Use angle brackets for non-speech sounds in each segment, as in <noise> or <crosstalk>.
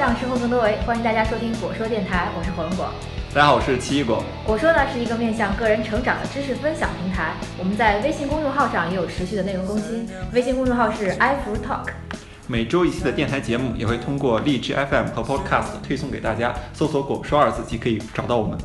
让生活更多维。欢迎大家收听果说电台，我是火龙果。大家好，我是奇异果。果说呢是一个面向个人成长的知识分享平台，我们在微信公众号上也有持续的内容更新。微信公众号是 iFruiTalk。每周一期的电台节目也会通过荔枝 FM 和 Podcast 推送给大家，搜索“果说”二字即可以找到我们。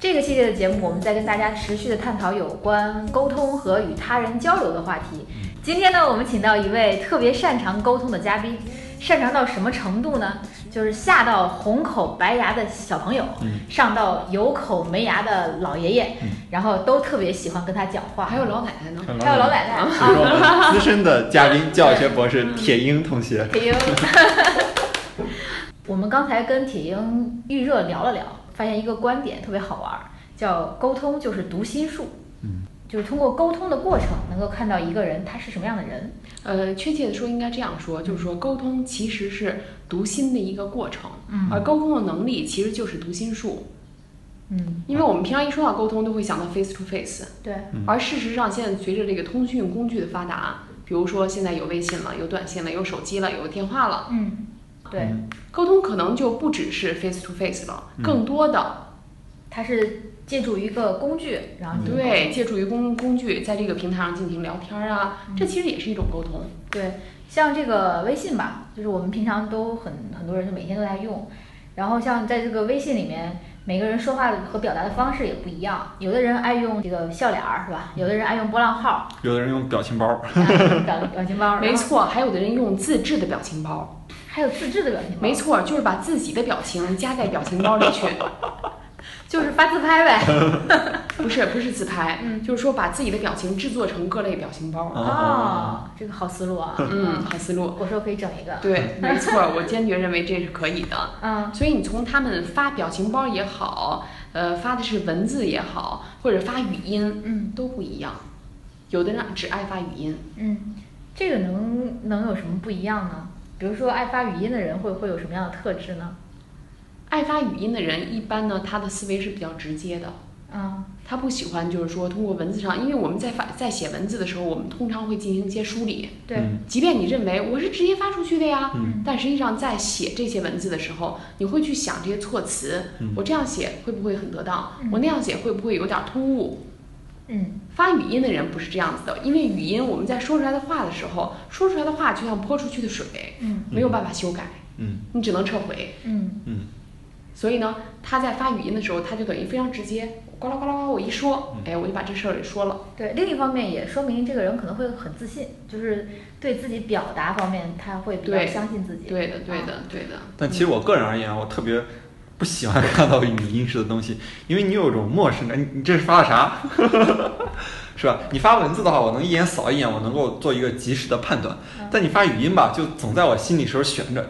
这个系列的节目，我们在跟大家持续的探讨有关沟通和与他人交流的话题。今天呢，我们请到一位特别擅长沟通的嘉宾，擅长到什么程度呢？就是下到红口白牙的小朋友，上到有口没牙的老爷爷，然后都特别喜欢跟他讲话。还有老奶奶呢，还有老奶奶，是我们资深的嘉宾，教育学博士铁英同学。铁英，<laughs> 我们刚才跟铁英预热聊了聊，发现一个观点特别好玩，叫沟通就是读心术。嗯，就是通过沟通的过程，能够看到一个人他是什么样的人。呃，确切的说，应该这样说，就是说沟通其实是读心的一个过程，嗯而沟通的能力其实就是读心术。嗯，因为我们平常一说到沟通，都会想到 face to face，对，而事实上，现在随着这个通讯工具的发达，比如说现在有微信了，有短信了，有手机了，有电话了，嗯，对，沟通可能就不只是 face to face 了，更多的它是借助一个工具，然后对借助于工工具，在这个平台上进行聊天啊，这其实也是一种沟通。对，像这个微信吧，就是我们平常都很很多人就每天都在用，然后像在这个微信里面，每个人说话的和表达的方式也不一样，有的人爱用这个笑脸儿是吧？有的人爱用波浪号，有的人用表情包，啊 <laughs> 表表情包，没错，还有的人用自制的表情包，还有自制的表情包，没，错，就是把自己的表情加在表情包里去，<laughs> 就是发自拍呗。<laughs> 不是不是自拍，嗯就是说把自己的表情制作成各类表情包。啊哦，这个好思路啊。嗯，好思路。我说可以整一个。对，<laughs> 没错，我坚决认为这是可以的。嗯所以你从他们发表情包也好，呃，发的是文字也好，或者发语音，嗯都不一样。有的人只爱发语音，嗯，这个能能有什么不一样呢？比如说爱发语音的人会会有什么样的特质呢？爱发语音的人一般呢，他的思维是比较直接的。嗯他不喜欢就是说通过文字上，因为我们在发在写文字的时候，我们通常会进行一些梳理。对，嗯即便你认为我是直接发出去的呀，嗯但实际上在写这些文字的时候，你会去想这些措辞，嗯我这样写会不会很得当？嗯我那样写会不会有点突兀？嗯发语音的人不是这样子的，因为语音我们在说出来的话的时候，说出来的话就像泼出去的水，嗯没有办法修改，嗯你只能撤回。嗯嗯所以呢，他在发语音的时候，他就等于非常直接，呱啦呱啦呱，我一说，哎，我就把这事儿给说了。对，另一方面也说明这个人可能会很自信，就是对自己表达方面他会比较相信自己。对的，对的，对的。但其实我个人而言，我特别不喜欢看到语音式的东西，因为你有一种陌生感。你你这是发的啥？<laughs> 是吧？你发文字的话，我能一眼扫一眼，我能够做一个及时的判断。但你发语音吧，就总在我心里时候悬着，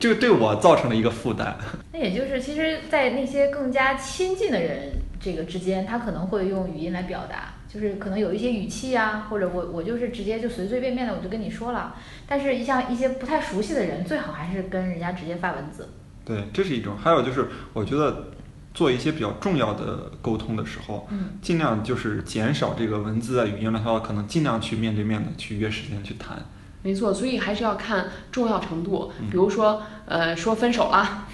这个对我造成了一个负担。那也就是，其实，在那些更加亲近的人这个之间，他可能会用语音来表达，就是可能有一些语气啊，或者我我就是直接就随随便便的我就跟你说了。但是像一些不太熟悉的人，最好还是跟人家直接发文字。对，这是一种。还有就是，我觉得做一些比较重要的沟通的时候，嗯尽量就是减少这个文字啊、语音的话，可能尽量去面对面的去约时间去谈。没错，所以还是要看重要程度。嗯比如说，呃，说分手啦，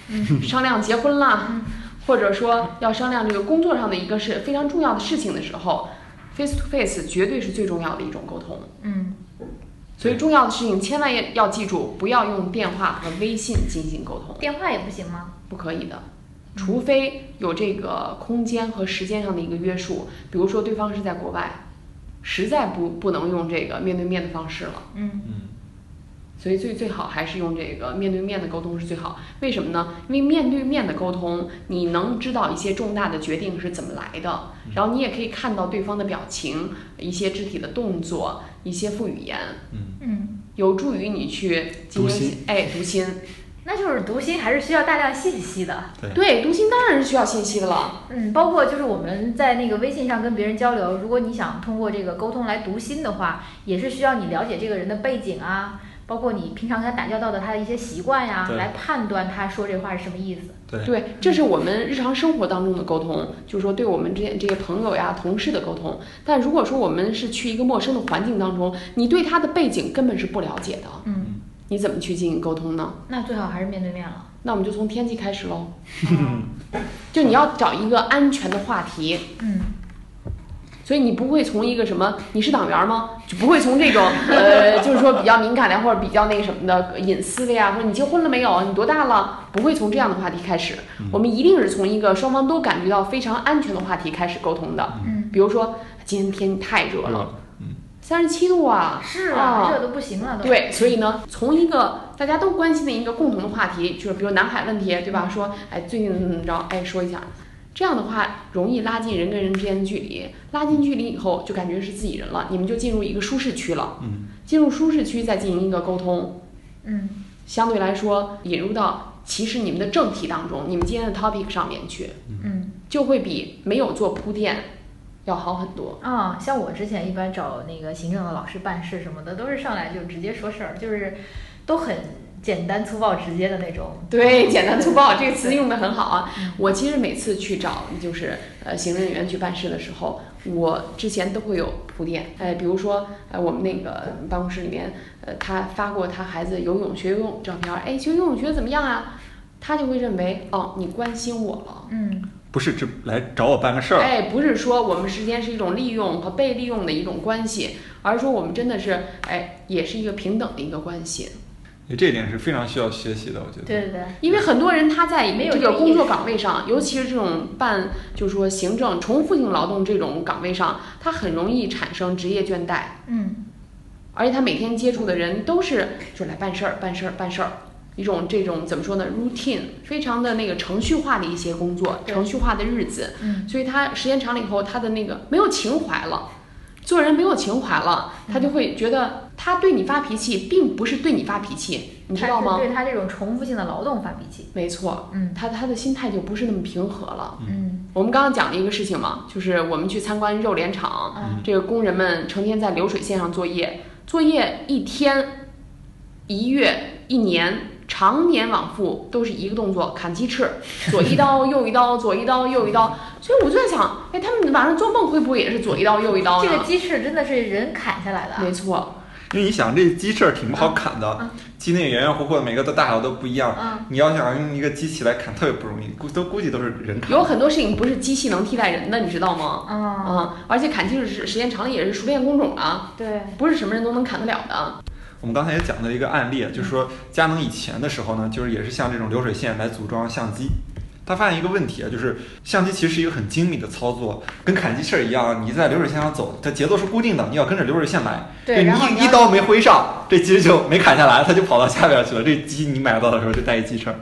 商量结婚啦，或者说要商量这个工作上的一个是非常重要的事情的时候，face to face 绝对是最重要的一种沟通。嗯所以重要的事情千万要要记住，不要用电话和微信进行沟通，电话也不行吗？不可以的。除非有这个空间和时间上的一个约束，比如说对方是在国外，实在不不能用这个面对面的方式了。嗯嗯所以最最好还是用这个面对面的沟通是最好。为什么呢？因为面对面的沟通，你能知道一些重大的决定是怎么来的，然后你也可以看到对方的表情、一些肢体的动作、一些副语言，嗯嗯，有助于你去进读行心哎读心。那就是读心还是需要大量信息的。对对，读心当然是需要信息的了。嗯，包括就是我们在那个微信上跟别人交流，如果你想通过这个沟通来读心的话，也是需要你了解这个人的背景啊，包括你平常跟他打交道的他的一些习惯呀，对来判断他说这话是什么意思。对对，这是我们日常生活当中的沟通，就是说对我们之间这些朋友呀、同事的沟通。但如果说我们是去一个陌生的环境当中，你对他的背景根本是不了解的，嗯，你怎么去进行沟通呢？那最好还是面对面了。那我们就从天气开始喽。就你要找一个安全的话题，嗯所以你不会从一个什么，你是党员吗？就不会从这种呃，就是说比较敏感的或者比较那个什么的隐私的呀，或者你结婚了没有？你多大了？不会从这样的话题开始，我们一定是从一个双方都感觉到非常安全的话题开始沟通的。嗯，比如说今天天气太热了，三十七度啊，是啊啊，热都不行了都。对，所以呢，从一个大家都关心的一个共同的话题，就是比如南海问题，对吧？说，哎，最近怎么怎么着，哎，说一下，这样的话容易拉近人跟人之间的距离。拉近距离以后，就感觉是自己人了，你们就进入一个舒适区了。嗯，进入舒适区再进行一个沟通，嗯相对来说引入到其实你们的正题当中，你们今天的 topic 上面去，嗯就会比没有做铺垫要好很多。啊，像我之前一般找那个行政的老师办事什么的，都是上来就直接说事儿，就是都很简单粗暴直接的那种。对，简单粗暴这个词用的很好啊嗯。我其实每次去找就是呃行政人员去办事的时候，我之前都会有铺垫，呃，比如说呃我们那个办公室里面，呃他发过他孩子游泳学游泳照片儿，哎，学游泳学的怎么样啊？他就会认为哦，你关心我了。嗯不是只来找我办个事儿，哎，不是说我们之间是一种利用和被利用的一种关系，而是说我们真的是哎，也是一个平等的一个关系。这一点是非常需要学习的，我觉得。对对对，因为很多人他在没有这个工作岗位上，尤其是这种办，就是说行政重复性劳动这种岗位上，他很容易产生职业倦怠，嗯。而且他每天接触的人都是就来办事儿、办事儿、办事儿，一种这种怎么说呢？routine 非常的那个程序化的一些工作，程序化的日子，嗯所以他时间长了以后，他的那个没有情怀了。做人没有情怀了，他就会觉得他对你发脾气，并不是对你发脾气，你知道吗他？对他这种重复性的劳动发脾气。没错，嗯他他的心态就不是那么平和了。嗯我们刚刚讲了一个事情嘛，就是我们去参观肉联厂，嗯这个工人们成天在流水线上作业，作业一天、一月、一年，常年往复都是一个动作，砍鸡翅，<laughs> 左一刀右一刀，左一刀右一刀。所以我就在想，哎，他们晚上做梦会不会也是左一刀右一刀呢？这个鸡翅真的是人砍下来的啊。没错，因为你想，这鸡翅儿挺不好砍的，嗯鸡那个圆圆乎乎的，每个的大小都不一样。嗯你要想用一个机器来砍，特别不容易，估都估计都是人砍。有很多事情不是机器能替代人的，你知道吗？啊，啊、而且砍鸡翅时时间长了也是熟练工种啊，对，不是什么人都能砍得了的。我们刚才也讲了一个案例，就是说佳能以前的时候呢，就是也是像这种流水线来组装相机。他发现一个问题啊，就是相机其实是一个很精密的操作，跟砍鸡翅儿一样，你在流水线上走，它节奏是固定的，你要跟着流水线来。对然后你一一刀没挥上，这鸡就没砍下来，它就跑到下边去了。这鸡你买到的时候就带一鸡翅儿，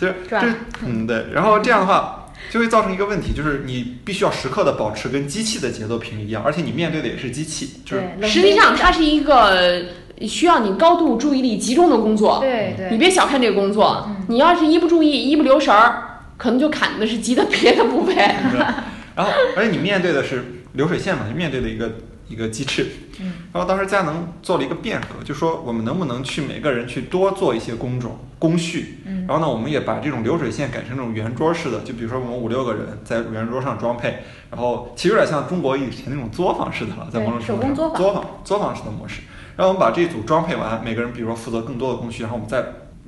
就是赚这嗯对。然后这样的话就会造成一个问题，就是你必须要时刻的保持跟机器的节奏频率一样，而且你面对的也是机器，就是实际上，它是一个需要你高度注意力集中的工作。对对，你别小看这个工作，嗯你要是一不注意、一不留神儿，可能就砍的是鸡的别的部位。然后，而且你面对的是流水线嘛，你面对的一个一个鸡翅。嗯然后当时佳能做了一个变革，就说我们能不能去每个人去多做一些工种工序。嗯然后呢，我们也把这种流水线改成这种圆桌式的，就比如说我们五六个人在圆桌上装配，然后其实有点像中国以前那种作坊式的了，在某种对程度上手工作坊作坊作坊式的模式。然后我们把这一组装配完，每个人比如说负责更多的工序，然后我们再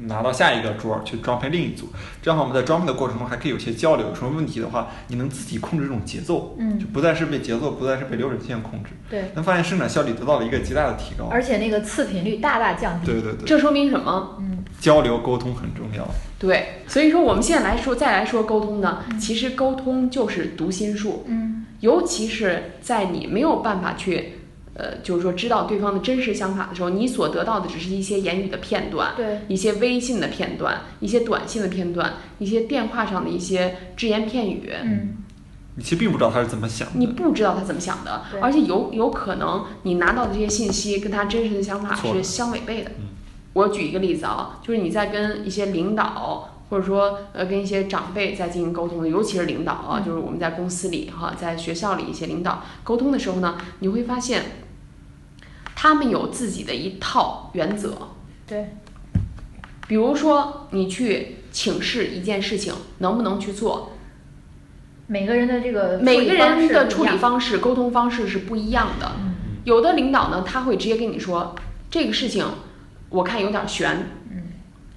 拿到下一个桌儿去装配另一组。这样的话，我们在装配的过程中还可以有些交流，有什么问题的话，你能自己控制这种节奏，嗯就不再是被节奏，不再是被流水线控制，对，能发现生产效率得到了一个极大的提高。而且那个次品率大大降低。对对对，这说明什么？嗯交流沟通很重要。对，所以说我们现在来说，再来说沟通呢，其实沟通就是读心术，嗯尤其是在你没有办法去。呃，就是说，知道对方的真实想法的时候，你所得到的只是一些言语的片段，对，一些微信的片段，一些短信的片段，一些电话上的一些只言片语。嗯你其实并不知道他是怎么想的。你不知道他怎么想的，而且有有可能你拿到的这些信息跟他真实的想法是相违背的嗯。我举一个例子啊，就是你在跟一些领导或者说呃跟一些长辈在进行沟通的，尤其是领导啊，嗯就是我们在公司里哈，在学校里一些领导沟通的时候呢，你会发现他们有自己的一套原则。对，比如说你去请示一件事情能不能去做，每个人的这个每个人的处理方式、沟通方式是不一样的。嗯有的领导呢，他会直接跟你说这个事情，我看有点悬。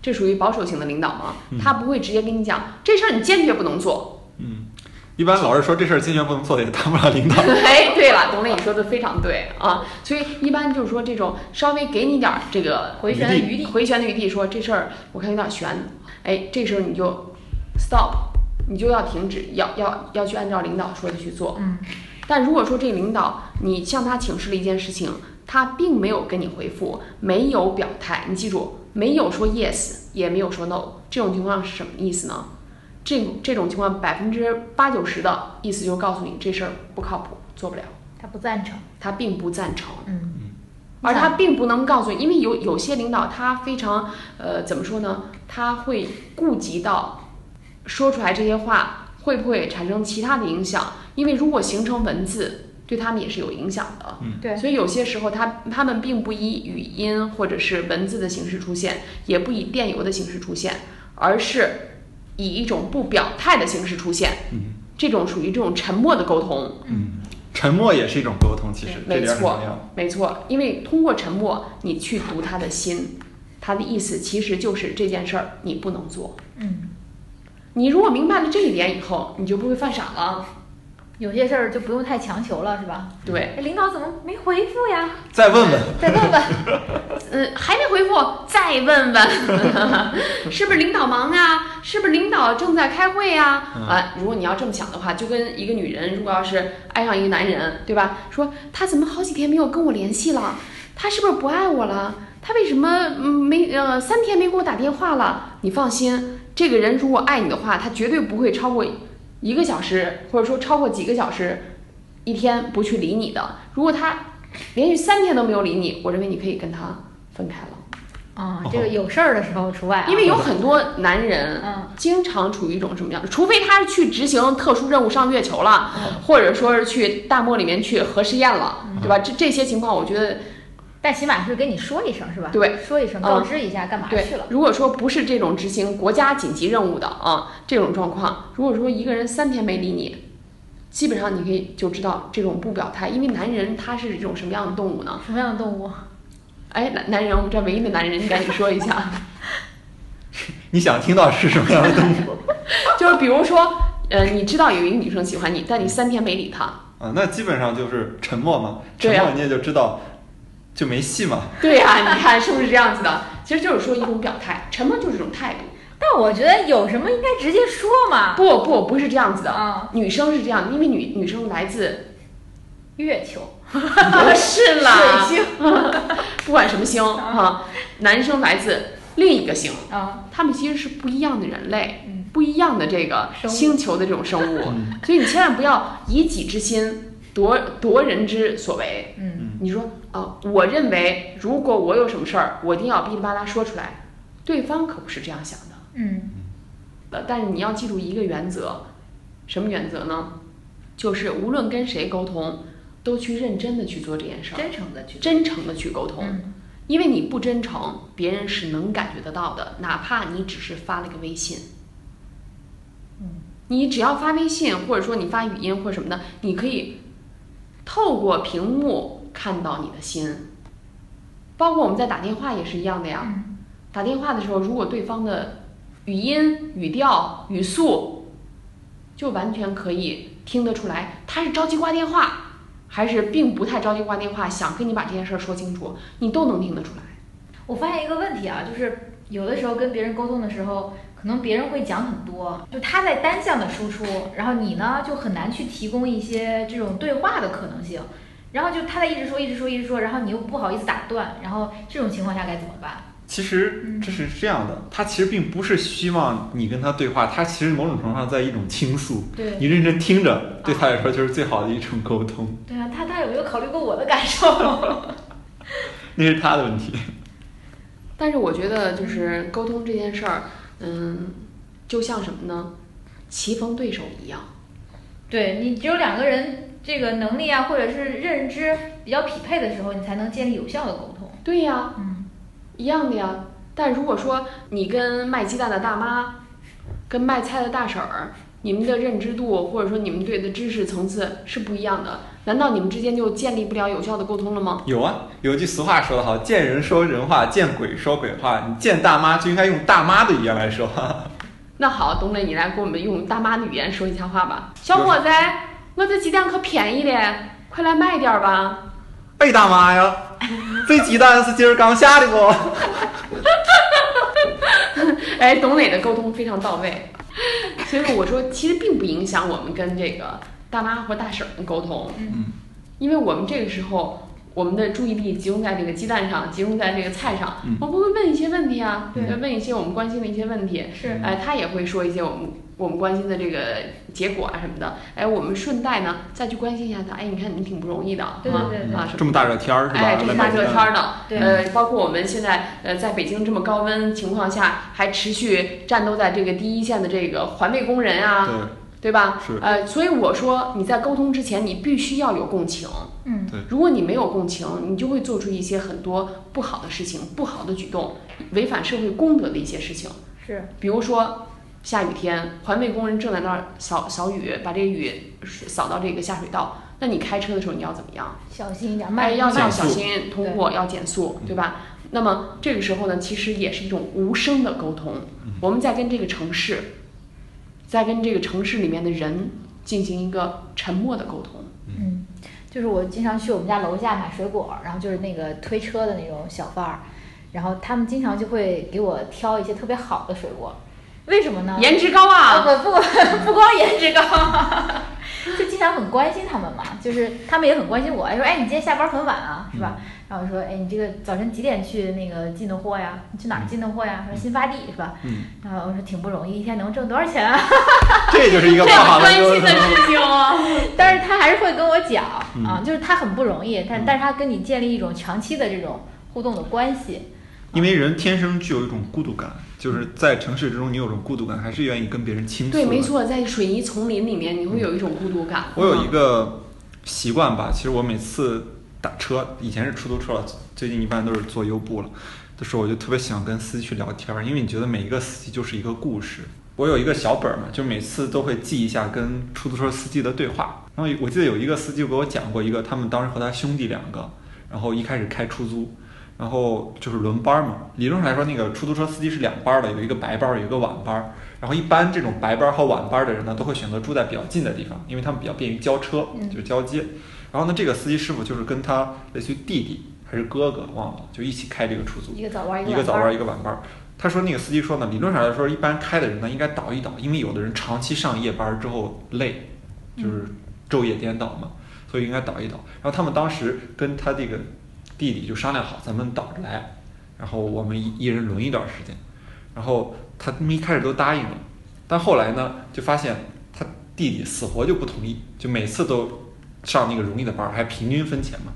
嗯这属于保守型的领导吗？嗯他不会直接跟你讲这事儿你坚决不能做。嗯，一般老是说这事儿坚决不能做的也当不了领导。<laughs> 哎，对了，董磊你说的非常对啊，所以一般就是说这种稍微给你点儿这个回旋的余地。回旋的余地，说这事儿我看有点悬，哎，这时候你就 stop，你就要停止，要要要去按照领导说的去做。嗯但如果说这个领导你向他请示了一件事情，他并没有跟你回复，没有表态，你记住，没有说 yes，也没有说 no，这种情况是什么意思呢？这这种情况百分之八九十的意思就是告诉你这事儿不靠谱，做不了，他不赞成。他并不赞成。嗯而他并不能告诉你，因为有有些领导他非常呃怎么说呢？他会顾及到说出来这些话会不会产生其他的影响，因为如果形成文字，对他们也是有影响的。嗯对所以有些时候他他们并不以语音或者是文字的形式出现，也不以电邮的形式出现，而是以一种不表态的形式出现。嗯这种属于这种沉默的沟通。嗯，沉默也是一种沟通，其实没错。没错，因为通过沉默，你去读他的心，他的意思其实就是这件事儿你不能做。嗯，你如果明白了这一点以后，你就不会犯傻了。有些事儿就不用太强求了，是吧？对，哎，领导怎么没回复呀？再问问，再问问。嗯，还没回复，再问问，<laughs> 是不是领导忙呀？是不是领导正在开会呀？嗯啊，如果你要这么想的话，就跟一个女人如果要是爱上一个男人，对吧？说他怎么好几天没有跟我联系了？他是不是不爱我了？他为什么嗯没呃三天没给我打电话了？你放心，这个人如果爱你的话，他绝对不会超过一个小时，或者说超过几个小时，一天不去理你的。如果他连续三天都没有理你，我认为你可以跟他分开了，啊、这个有事儿的时候除外、啊，因为有很多男人嗯。经常处于一种什么样的，除非他是去执行特殊任务上月球了，嗯。或者说是去大漠里面去核试验了，对吧？这这些情况，我觉得但起码是跟你说一声是吧？对，说一声嗯告知一下干嘛对去了。。如果说不是这种执行国家紧急任务的啊，这种状况，如果说一个人三天没理你，基本上你可以就知道这种不表态，因为男人他是一种什么样的动物呢？什么样的动物？<laughs> 哎，男男人，我们这儿唯一的男人，你赶紧说一下。<laughs> 你想听到是什么样的动物 <laughs> 就是比如说，呃，你知道有一个女生喜欢你，但你三天没理她，啊？那基本上就是沉默嘛，沉默你也就知道就没戏嘛。对呀、你看是不是这样子的？其实就是说一种表态，沉默就是一种态度。但我觉得有什么应该直接说嘛。不不不是这样子的，啊，女生是这样，因为女女生来自月球、不是啦，水星。<laughs> 不管什么星哈、男生来自另一个星，啊，他们其实是不一样的人类，嗯。不一样的这个星球的这种生物，嗯。所以你千万不要以己之心夺夺人之所为。嗯你说啊、我认为如果我有什么事儿，我一定要噼里啪啦说出来，对方可不是这样想的。嗯呃，但是你要记住一个原则，什么原则呢？就是无论跟谁沟通，都去认真的去做这件事儿，真诚的去。真诚的去沟通。嗯因为你不真诚，别人是能感觉得到的，哪怕你只是发了个微信。嗯你只要发微信，或者说你发语音或者什么的，你可以透过屏幕看到你的心。包括我们在打电话也是一样的呀。嗯打电话的时候，如果对方的语音、语调、语速，就完全可以听得出来，他是着急挂电话，还是并不太着急挂电话，想跟你把这件事儿说清楚，你都能听得出来。我发现一个问题啊，就是有的时候跟别人沟通的时候，可能别人会讲很多，就他在单向的输出，然后你呢就很难去提供一些这种对话的可能性。然后就他在一直说，一直说，一直说，然后你又不好意思打断，然后这种情况下该怎么办？其实这是这样的，他其实并不是希望你跟他对话，他其实某种程度上在一种倾诉。对你认真听着，对他来说就是最好的一种沟通，对啊，他他有没有考虑过我的感受？<laughs> 那是他的问题。但是我觉得就是沟通这件事儿，嗯，就像什么呢？棋逢对手一样。对你只有两个人这个能力啊，或者是认知比较匹配的时候，你才能建立有效的沟通。对呀，嗯一样的呀。但如果说你跟卖鸡蛋的大妈，跟卖菜的大婶儿，你们的认知度或者说你们对的知识层次是不一样的，难道你们之间就建立不了有效的沟通了吗？有啊，有句俗话说得好，见人说人话，见鬼说鬼话。你见大妈就应该用大妈的语言来说话。<laughs> 那好，董磊，你来给我们用大妈的语言说一下话吧。小伙子，我这鸡蛋可便宜了，快来买点儿吧。哎，大妈呀，<laughs> 这鸡蛋是今儿刚下的不？<laughs> 哎，董磊的沟通非常到位，<laughs> 所以我说其实并不影响我们跟这个大妈或大婶们沟通，嗯，因为我们这个时候我们的注意力集中在这个鸡蛋上，集中在这个菜上，嗯。我们会问一些问题啊，对问一些我们关心的一些问题，是。哎，他也会说一些我们我们关心的这个结果啊什么的，哎，我们顺带呢再去关心一下他，哎，你看你挺不容易的，对对对对。啊，这么大热天儿是吧？哎，这么大热天儿呢，对。呃，包括我们现在呃在北京这么高温情况下，还持续战斗在这个第一线的这个环卫工人啊，对，对吧？是呃，所以我说你在沟通之前，你必须要有共情。嗯对如果你没有共情，你就会做出一些很多不好的事情、不好的举动，违反社会公德的一些事情。是，比如说下雨天，环卫工人正在那儿扫扫雨，把这个雨扫到这个下水道，那你开车的时候你要怎么样？小心一点，慢哎，慢要要慢小心通过，要减速，对吧？那么这个时候呢，其实也是一种无声的沟通。我们在跟这个城市，在跟这个城市里面的人进行一个沉默的沟通。嗯，就是我经常去我们家楼下买水果，然后就是那个推车的那种小贩儿，然后他们经常就会给我挑一些特别好的水果，为什么呢？颜值高啊，啊！不不不光颜值高，<laughs> 就经常很关心他们嘛，就是他们也很关心我，说哎你今天下班很晚啊，是吧？然后我说哎你这个早晨几点去那个进的货呀？你去哪儿进的货呀？说新发地是吧？嗯，然后我说挺不容易，一天能挣多少钱啊？<laughs> 这就是一个这不好样关沟心的。事情啊！<laughs> 但是他还是会跟我讲嗯啊，就是他很不容易，但嗯但是他跟你建立一种长期的这种互动的关系。因为人天生具有一种孤独感，就是在城市之中，你有种孤独感，还是愿意跟别人倾诉。对，没。错，在水泥丛林里面，你会有一种孤独感。我有一个习惯吧，其实我每次打车，以前是出租车了，最近一般都是坐优步了的时候，我就特别喜欢跟司机去聊天儿，因为你觉得每一个司机就是一个故事。我有一个小本儿嘛，就每次都会记一下跟出租车司机的对话。然后我记得有一个司机给我讲过一个，他们当时和他兄弟两个，然后一开始开出租，然后就是轮班儿嘛。理论上来说，那个出租车司机是两班儿的，有一个白班儿，有一个晚班儿。然后一般这种白班儿和晚班儿的人呢，都会选择住在比较近的地方，因为他们比较便于交车，嗯就是交接。然后呢，这个司机师傅就是跟他类似于弟弟还是哥哥忘了，就一起开这个出租。一个早班，一个早班儿晚班儿。一个晚班儿。他说那个司机说呢，理论上来说，一般开的人呢应该倒一倒，因为有的人长期上夜班儿之后累，就是昼夜颠倒嘛，所以应该倒一倒。然后他们当时跟他这个弟弟就商量好，咱们倒着来，然后我们一一人轮一段时间。然后他们一开始都答应了，但后来呢，就发现他弟弟死活就不同意，就每次都上那个容易的班儿，还平均分钱嘛。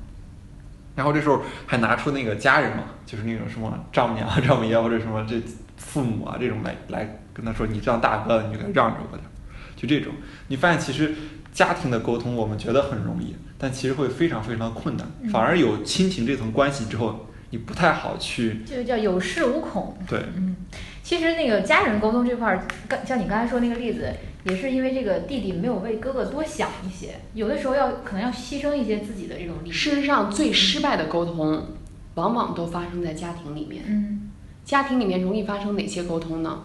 然后这时候还拿出那个家人嘛，就是那种什么丈母娘、丈母爷或者什么这父母啊这种来来跟他说，你这样大哥，你就该让着我点儿，就这种。你发现其实家庭的沟通我们觉得很容易，但其实会非常非常困难，嗯反而有亲情这层关系之后，你不太好去就叫有恃无恐。对。嗯，其实那个家人沟通这块儿，刚像你刚才说那个例子，也是因为这个弟弟没有为哥哥多想一些，有的时候要可能要牺牲一些自己的这种利益。事实上，最失败的沟通，往往都发生在家庭里面。嗯家庭里面容易发生哪些沟通呢？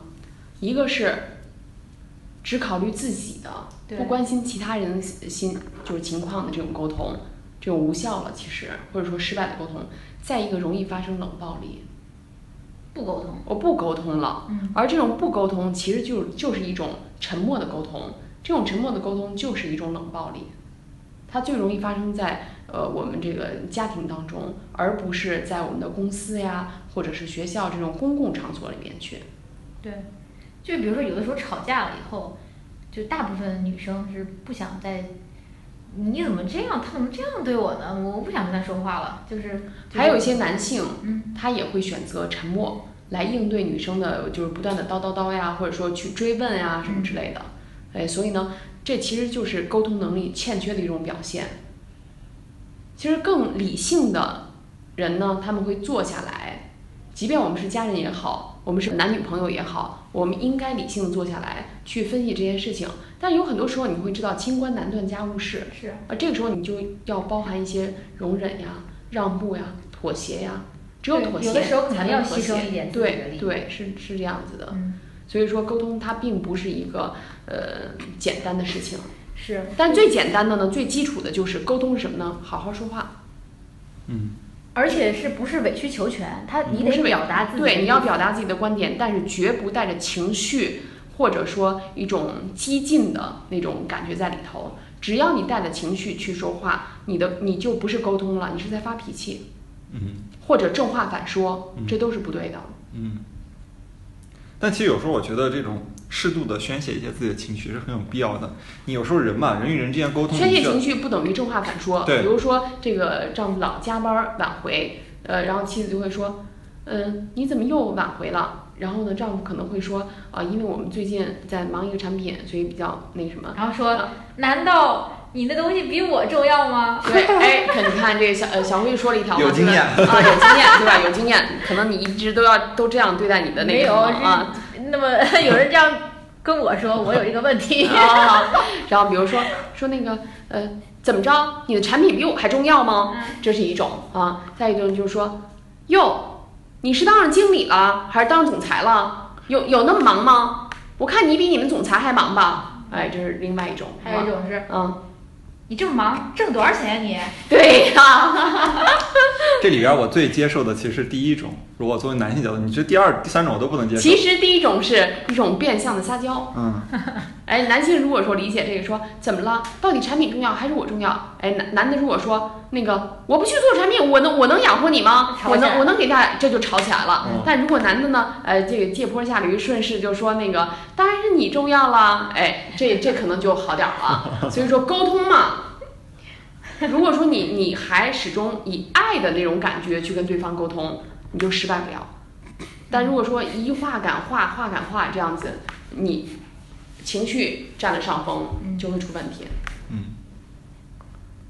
一个是只考虑自己的，对不关心其他人心就是情况的这种沟通，这种无效了，其实或者说失败的沟通。再一个容易发生冷暴力，不沟通。我不沟通了，嗯而这种不沟通其实就就是一种沉默的沟通，这种沉默的沟通就是一种冷暴力，它最容易发生在呃我们这个家庭当中，而不是在我们的公司呀或者是学校这种公共场所里面去。对，就比如说有的时候吵架了以后，就大部分女生是不想再，你怎么这样？他怎么这样对我呢？我不想跟他说话了。就是还有一些男性，嗯他也会选择沉默来应对女生的，就是不断的叨叨叨呀，或者说去追问呀什么之类的。哎，所以呢，这其实就是沟通能力欠缺的一种表现。其实更理性的人呢，他们会坐下来，即便我们是家人也好，我们是男女朋友也好，我们应该理性的坐下来去分析这件事情。但有很多时候你会知道，清官难断家务事，是啊，这个时候你就要包含一些容忍呀、让步呀、妥协呀。只有妥协，有的时候可能要牺牲才能和谐一点自己的利益对对，是是这样子的。嗯，所以说沟通它并不是一个呃简单的事情，是，但最简单的呢，最基础的就是沟通是什么呢？好好说话。嗯，而且是不是委曲求全？他你得是表达自己对，你要表达自己的观点，但是绝不带着情绪或者说一种激进的那种感觉在里头。只要你带着情绪去说话，你的你就不是沟通了，你是在发脾气，嗯或者正话反说嗯，这都是不对的。嗯。但其实有时候我觉得这种适度的宣泄一些自己的情绪是很有必要的。你有时候人嘛，人与人之间沟通，宣泄情绪不等于正话反说。对比如说这个丈夫老加班儿晚回，呃，然后妻子就会说，嗯、你怎么又晚回了？然后呢，丈夫可能会说，啊、因为我们最近在忙一个产品，所以比较那什么。然后说，难道你的东西比我重要吗？<laughs> 对，哎，可你看这个小呃小辉说了一条话，有经验啊，有经验，对吧？有经验，可能你一直都要都这样对待你的那个啊。是那么 <laughs> 有人这样跟我说，我有一个问题。啊，<laughs> 然后比如说说那个呃，怎么着？你的产品比我还重要吗？嗯这是一种啊。再一种就是说，哟，你是当上经理了，还是当上总裁了？有有那么忙吗？我看你比你们总裁还忙吧？哎，这是另外一种。还有一种是，嗯，你这么忙，挣多少钱呀、你？对呀、<laughs> 这里边我最接受的其实是第一种，如果作为男性角度，你这第二、第三种我都不能接受。其实第一种是一种变相的撒娇。嗯，<laughs> 哎，男性如果说理解这个说怎么了，到底产品重要还是我重要？哎，男男的如果说那个我不去做产品，我能我能养活你吗？我能我能给大家，这就吵起来了。嗯但如果男的呢，呃，这个借坡下驴，顺势就说那个当然是你重要了，哎，这这可能就好点儿了。<laughs> 所以说沟通嘛。如果说你你还始终以爱的那种感觉去跟对方沟通，你就失败不了。但如果说一话赶话，话赶话这样子，你情绪占了上风，嗯就会出问题。嗯，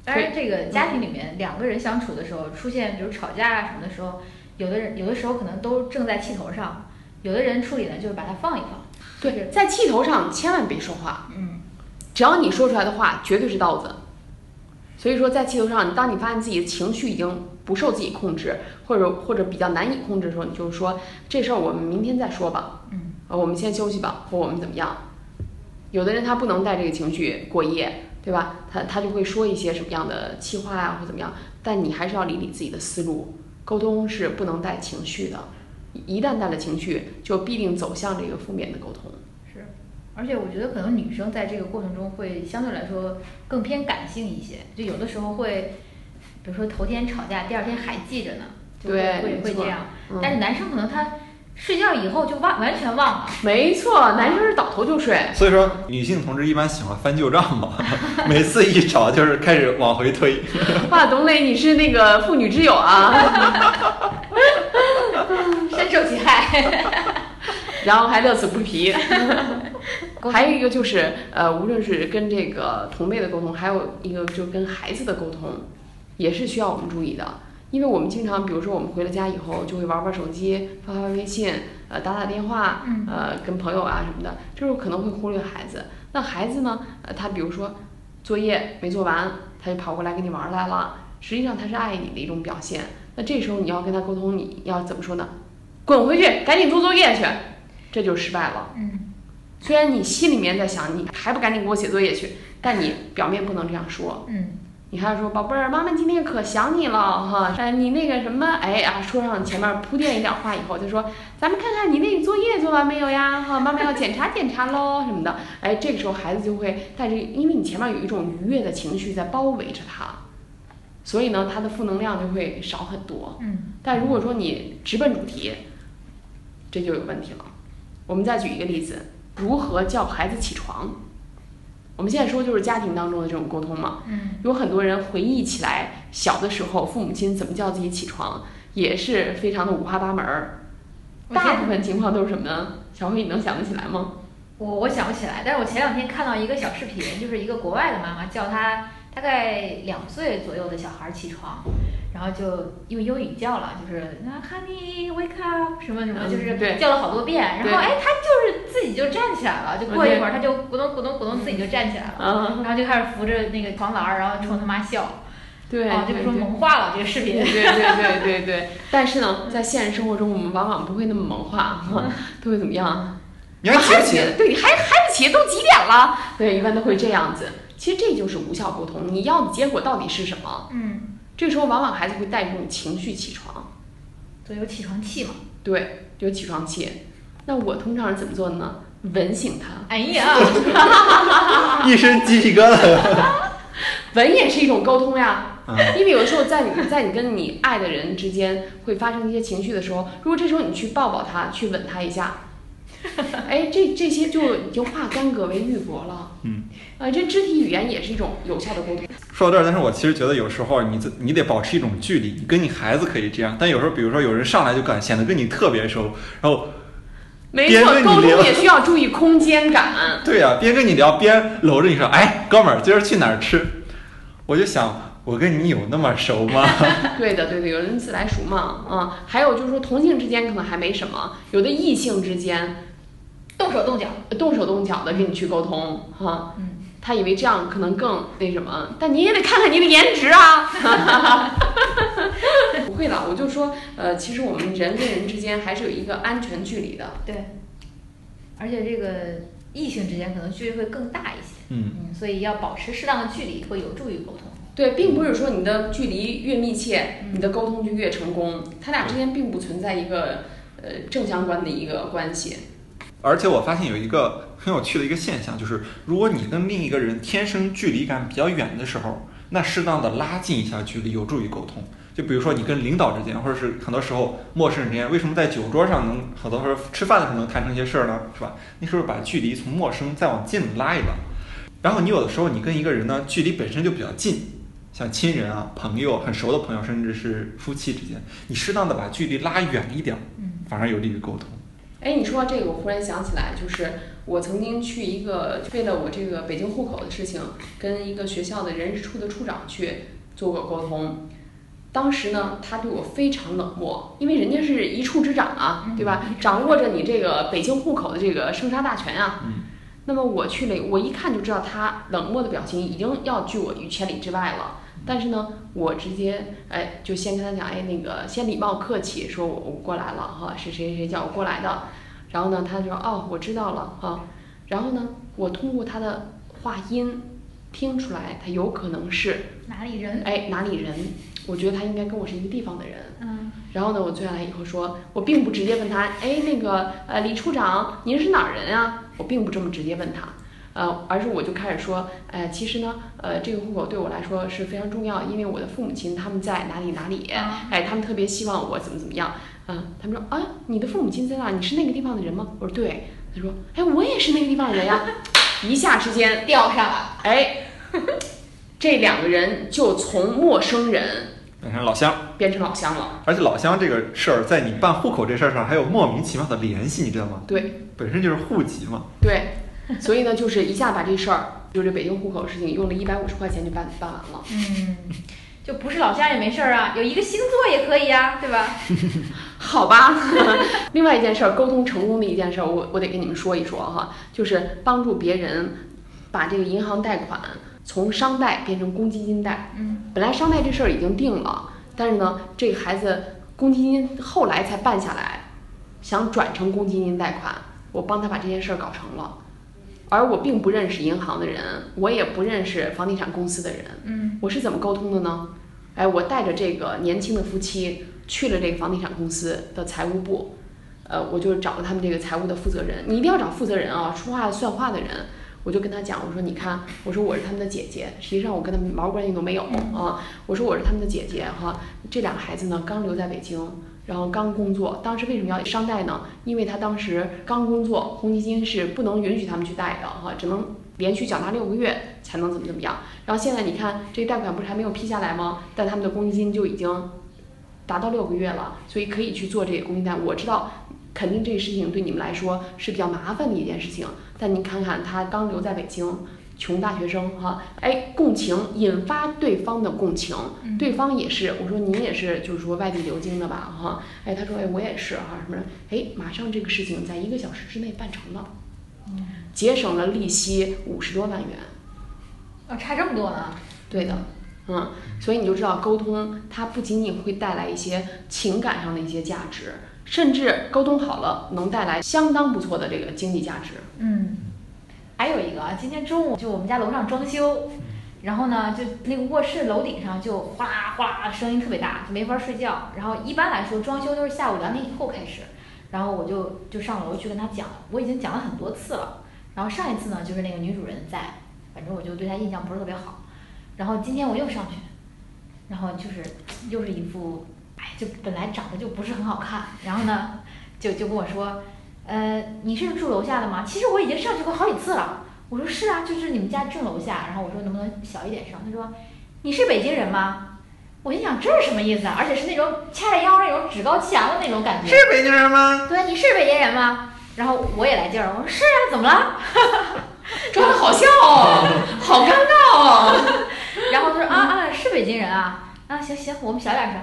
当然，这个家庭里面两个人相处的时候，出现比如吵架啊什么的时候，有的人有的时候可能都正在气头上，有的人处理呢就是把它放一放。对，在气头上千万别说话，嗯，只要你说出来的话绝对是刀子。所以说，在气头上，当你发现自己的情绪已经不受自己控制，或者或者比较难以控制的时候，你就是说这事儿我们明天再说吧，嗯，呃，我们先休息吧，或我们怎么样？有的人他不能带这个情绪过夜，对吧？他他就会说一些什么样的气话呀、或怎么样。但你还是要理理自己的思路，沟通是不能带情绪的，一旦带了情绪，就必定走向这个负面的沟通。是。而且我觉得可能女生在这个过程中会相对来说更偏感性一些，就有的时候会，比如说头天吵架，第二天还记着呢，就会对会会这样。嗯但是男生可能他睡觉以后就忘完全忘了。没错，男生是倒头就睡。所以说女性同志一般喜欢翻旧账嘛，<laughs> 每次一吵就是开始往回推。<laughs> 哇，董磊，你是那个妇女之友啊，<laughs> 深受其害。然后还乐此不疲。还有一个就是，呃，无论是跟这个同辈的沟通，还有一个就跟孩子的沟通，也是需要我们注意的。因为我们经常，比如说我们回了家以后，就会玩玩手机、发发微信、呃打打电话，嗯呃跟朋友啊什么的，这时候可能会忽略孩子。那孩子呢，呃他比如说作业没做完，他就跑过来跟你玩儿来了，实际上他是爱你的一种表现。那这时候你要跟他沟通，你要怎么说呢？滚回去，赶紧做作业去，这就失败了。嗯，虽然你心里面在想，你还不赶紧给我写作业去，但你表面不能这样说。嗯，你还要说，宝贝儿，妈妈今天可想你了哈。哎，你那个什么，哎啊，说上前面铺垫一点话以后，就说，咱们看看你那个作业做完没有呀？哈，妈妈要检查检查喽 <laughs> 什么的。哎，这个时候孩子就会带着，因为你前面有一种愉悦的情绪在包围着他，所以呢，他的负能量就会少很多。嗯，但如果说你直奔主题，这就有问题了。我们再举一个例子，如何叫孩子起床？我们现在说就是家庭当中的这种沟通嘛。嗯，有很多人回忆起来小的时候父母亲怎么叫自己起床，也是非常的五花八门儿。大部分情况都是什么呢？小辉，你能想得起来吗？我我想不起来，但是我前两天看到一个小视频，就是一个国外的妈妈叫她大概两岁左右的小孩儿起床，然后就用英语叫了，就是那 Honey wake up 什么什么，嗯就是叫了好多遍。然后哎，他就是自己就站起来了，就过一会儿他就咕咚咕咚咕咚自己就站起来了，嗯，然后就开始扶着那个床栏儿，然后冲他妈笑。对，哦，这个说萌化了这个视频对。对对对对对，<laughs> 但是呢，在现实生活中，我们往往不会那么萌化，哈，都会怎么样？你还孩子提起起，对，还还不起都几点了？对，一般都会这样子。其实这就是无效沟通，你要的结果到底是什么？嗯，这个时候往往孩子会带着这种情绪起床，对，有起床气嘛。对，有起床气。那我通常是怎么做的呢？吻醒他，哎呀，<laughs> 一身鸡皮疙瘩。<laughs> 吻也是一种沟通呀。嗯因为有的时候在你在你跟你爱的人之间会发生一些情绪的时候，如果这时候你去抱抱他，去吻他一下，<laughs> 哎，这这些就已经化干戈为玉帛了。嗯，啊，这肢体语言也是一种有效的沟通。说到这儿，但是我其实觉得有时候你自你得保持一种距离，你跟你孩子可以这样，但有时候比如说有人上来就敢显得跟你特别熟，然后没错，边跟你沟通聊也需要注意空间感。对呀、边跟你聊边搂着你说，哎，哥们儿，今儿去哪儿吃？我就想，我跟你有那么熟吗？<laughs> 对的，对的，有人自来熟嘛，啊、还有就是说同性之间可能还没什么，有的异性之间动手动脚。动手动脚的跟你去沟通，哈、嗯，他以为这样可能更那什么，但你也得看看你的颜值啊。<laughs> 不会的，我就说，呃，其实我们人跟人之间还是有一个安全距离的。对。而且这个异性之间可能距离会更大一些。嗯，嗯，所以要保持适当的距离，会有助于沟通。对，并不是说你的距离越密切，你的沟通就越成功，他俩之间并不存在一个呃正相关的一个关系。而且我发现有一个很有趣的一个现象，就是如果你跟另一个人天生距离感比较远的时候，那适当的拉近一下距离有助于沟通。就比如说你跟领导之间，或者是很多时候陌生人之间，为什么在酒桌上能很多时候吃饭的时候能谈成一些事儿呢？是吧？你是不是把距离从陌生再往近拉一拉？然后你有的时候你跟一个人呢距离本身就比较近，像亲人啊、朋友、很熟的朋友，甚至是夫妻之间，你适当的把距离拉远一点，嗯，反而有利于沟通。哎，你说到这个，我忽然想起来，就是我曾经去一个为了我这个北京户口的事情，跟一个学校的人事处的处长去做过沟通。当时呢，他对我非常冷漠，因为人家是一处之长啊，对吧？掌握着你这个北京户口的这个生杀大权啊。嗯那么我去了，我一看就知道他冷漠的表情已经要拒我于千里之外了。但是呢，我直接哎，就先跟他讲，哎，那个先礼貌客气，说我我过来了哈，是谁谁谁叫我过来的。然后呢，他就说哦，我知道了哈。然后呢，我通过他的话音听出来，他有可能是哪里人？哎哪里人，我觉得他应该跟我是一个地方的人。嗯，然后呢，我坐下来以后说，我并不直接问他，哎，那个呃，李处长，您是哪儿人啊？我并不这么直接问他，呃，而是我就开始说，哎，其实呢，呃，这个户口对我来说是非常重要，因为我的父母亲他们在哪里哪里，啊哎，他们特别希望我怎么怎么样，嗯、他们说啊，你的父母亲在哪儿？你是那个地方的人吗？我说对，他说，哎，我也是那个地方的人呀，<laughs> 一下之间，钓上了。哎，<laughs> 这两个人就从陌生人变成老乡。变成老乡了，而且老乡这个事儿，在你办户口这事儿上还有莫名其妙的联系，你知道吗？对。本身就是户籍嘛。对，<laughs> 所以呢，就是一下把这事儿，就是北京户口的事情，用了一百五十块钱就办办完了。嗯，就不是老乡也没事儿啊，有一个星座也可以呀、对吧？<laughs> 好吧，<laughs> 另外一件事儿，沟通成功的一件事儿，我我得跟你们说一说哈，就是帮助别人把这个银行贷款从商贷变成公积金贷。嗯，本来商贷这事儿已经定了，但是呢，这个孩子公积金后来才办下来，想转成公积金贷款，我帮他把这件事儿搞成了。而我并不认识银行的人，我也不认识房地产公司的人，嗯，我是怎么沟通的呢？哎，我带着这个年轻的夫妻去了这个房地产公司的财务部，呃，我就找了他们这个财务的负责人。你一定要找负责人啊，说话算话的人。我就跟他讲，我说你看，我说我是他们的姐姐，实际上我跟他们毛关系都没有啊。我说我是他们的姐姐哈，这两个孩子呢刚留在北京，然后刚工作，当时为什么要商贷呢？因为他当时刚工作，公积金是不能允许他们去贷的哈，只能连续缴纳六个月才能怎么怎么样。然后现在你看，这贷款不是还没有批下来吗？但他们的公积金就已经达到六个月了，所以可以去做这个公积金贷。我知道，肯定这个事情对你们来说是比较麻烦的一件事情，但你看看他刚留在北京。穷大学生哈，哎，共情，引发对方的共情，嗯对方也是，我说您也是，就是说外地流经的吧哈，哎，他说哎我也是哈什么的，哎，马上这个事情在一个小时之内办成了，节省了利息五十多万元。啊，差这么多呢？对的，嗯，所以你就知道沟通它不仅仅会带来一些情感上的一些价值，甚至沟通好了能带来相当不错的这个经济价值。嗯，还有一个啊，今天中午就我们家楼上装修，然后呢，就那个卧室楼顶上就哗啦哗啦声音特别大，就没法睡觉。然后一般来说装修都是下午两点以后开始，然后我就就上楼去跟他讲，我已经讲了很多次了。然后上一次呢，就是那个女主人在，反正我就对她印象不是特别好。然后今天我又上去，然后就是又是一副，哎，就本来长得就不是很好看，然后呢，就就跟我说，呃，你是住楼下的吗？其实我已经上去过好几次了。我说是啊，就是你们家正楼下。然后我说能不能小一点声？他说你是北京人吗？我心想这是什么意思啊？而且是那种掐着腰那种趾高气扬的那种感觉。是北京人吗？对，你是北京人吗？然后我也来劲儿了，我说是啊，怎么了？<laughs> 装的好笑哦，好尴尬哦。<laughs> 然后他说啊啊，是北京人啊，啊行行，我们小点声。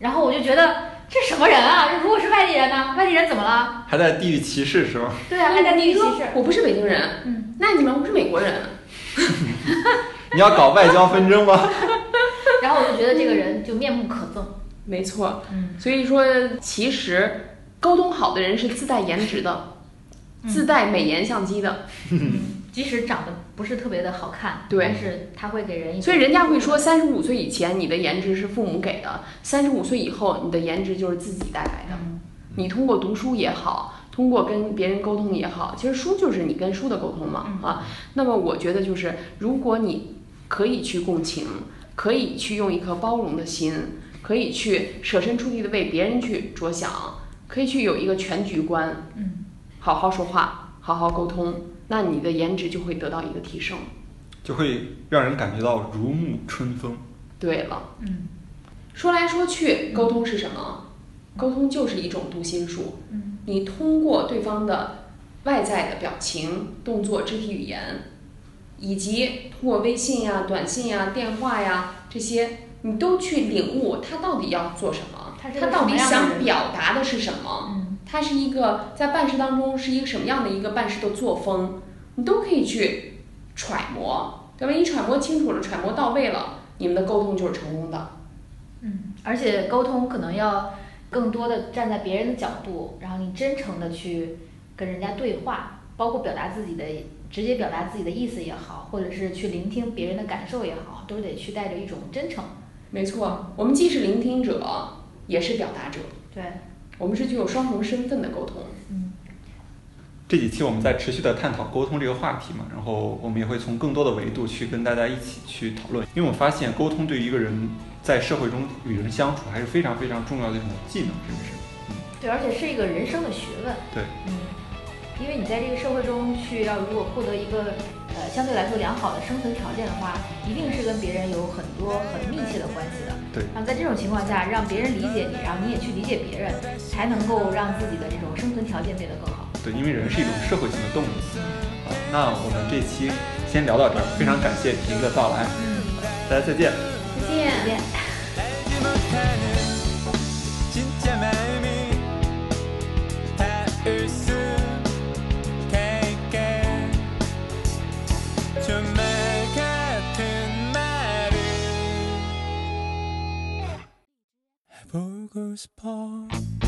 然后我就觉得这什么人啊？这如果是外地人呢？外地人怎么了？还带地域歧视是吗？对啊，还在地域歧视。我不是北京人，嗯，那你们不是美国人？<laughs> 你要搞外交纷争吗？<laughs> 然后我就觉得这个人就面目可憎。没错，嗯所以说其实沟通好的人是自带颜值的，嗯自带美颜相机的。<laughs> 即使长得不是特别的好看，对但是他会给人一所以人家会说，三十五岁以前你的颜值是父母给的，三十五岁以后你的颜值就是自己带来的。嗯你通过读书也好，通过跟别人沟通也好，其实书就是你跟书的沟通嘛嗯啊。那么我觉得就是，如果你可以去共情，可以去用一颗包容的心，可以去舍身处地的为别人去着想，可以去有一个全局观，嗯，好好说话，好好沟通，那你的颜值就会得到一个提升。就会让人感觉到如沐春风。对了。嗯说来说去，沟通是什么？沟通就是一种读心术。嗯你通过对方的外在的表情、动作、肢体语言，以及通过微信呀、短信呀、电话呀这些，你都去领悟他到底要做什么，他到底想表达的是什么。嗯他是一个在办事当中是一个什么样的一个办事的作风，你都可以去揣摩，对吧？你揣摩清楚了，揣摩到位了，你们的沟通就是成功的。嗯，而且沟通可能要更多的站在别人的角度，然后你真诚的去跟人家对话，包括表达自己的直接表达自己的意思也好，或者是去聆听别人的感受也好，都得去带着一种真诚。没错，我们既是聆听者，也是表达者，对，我们是具有双重身份的沟通。嗯这几期我们在持续的探讨沟通这个话题嘛，然后我们也会从更多的维度去跟大家一起去讨论，因为我发现沟通对于一个人在社会中与人相处还是非常非常重要的一种技能，真的是。嗯对，而且是一个人生的学问。对，嗯，因为你在这个社会中去要如果获得一个呃相对来说良好的生存条件的话，一定是跟别人有很多很密切的关系的。对然后在这种情况下，让别人理解你，然后你也去理解别人，才能够让自己的这种生存条件变得更好。对，因为人是一种社会性的动物。好，那我们这期先聊到这儿，非常感谢您的到来，嗯，大家再见。再见再见。Sugar's Paw.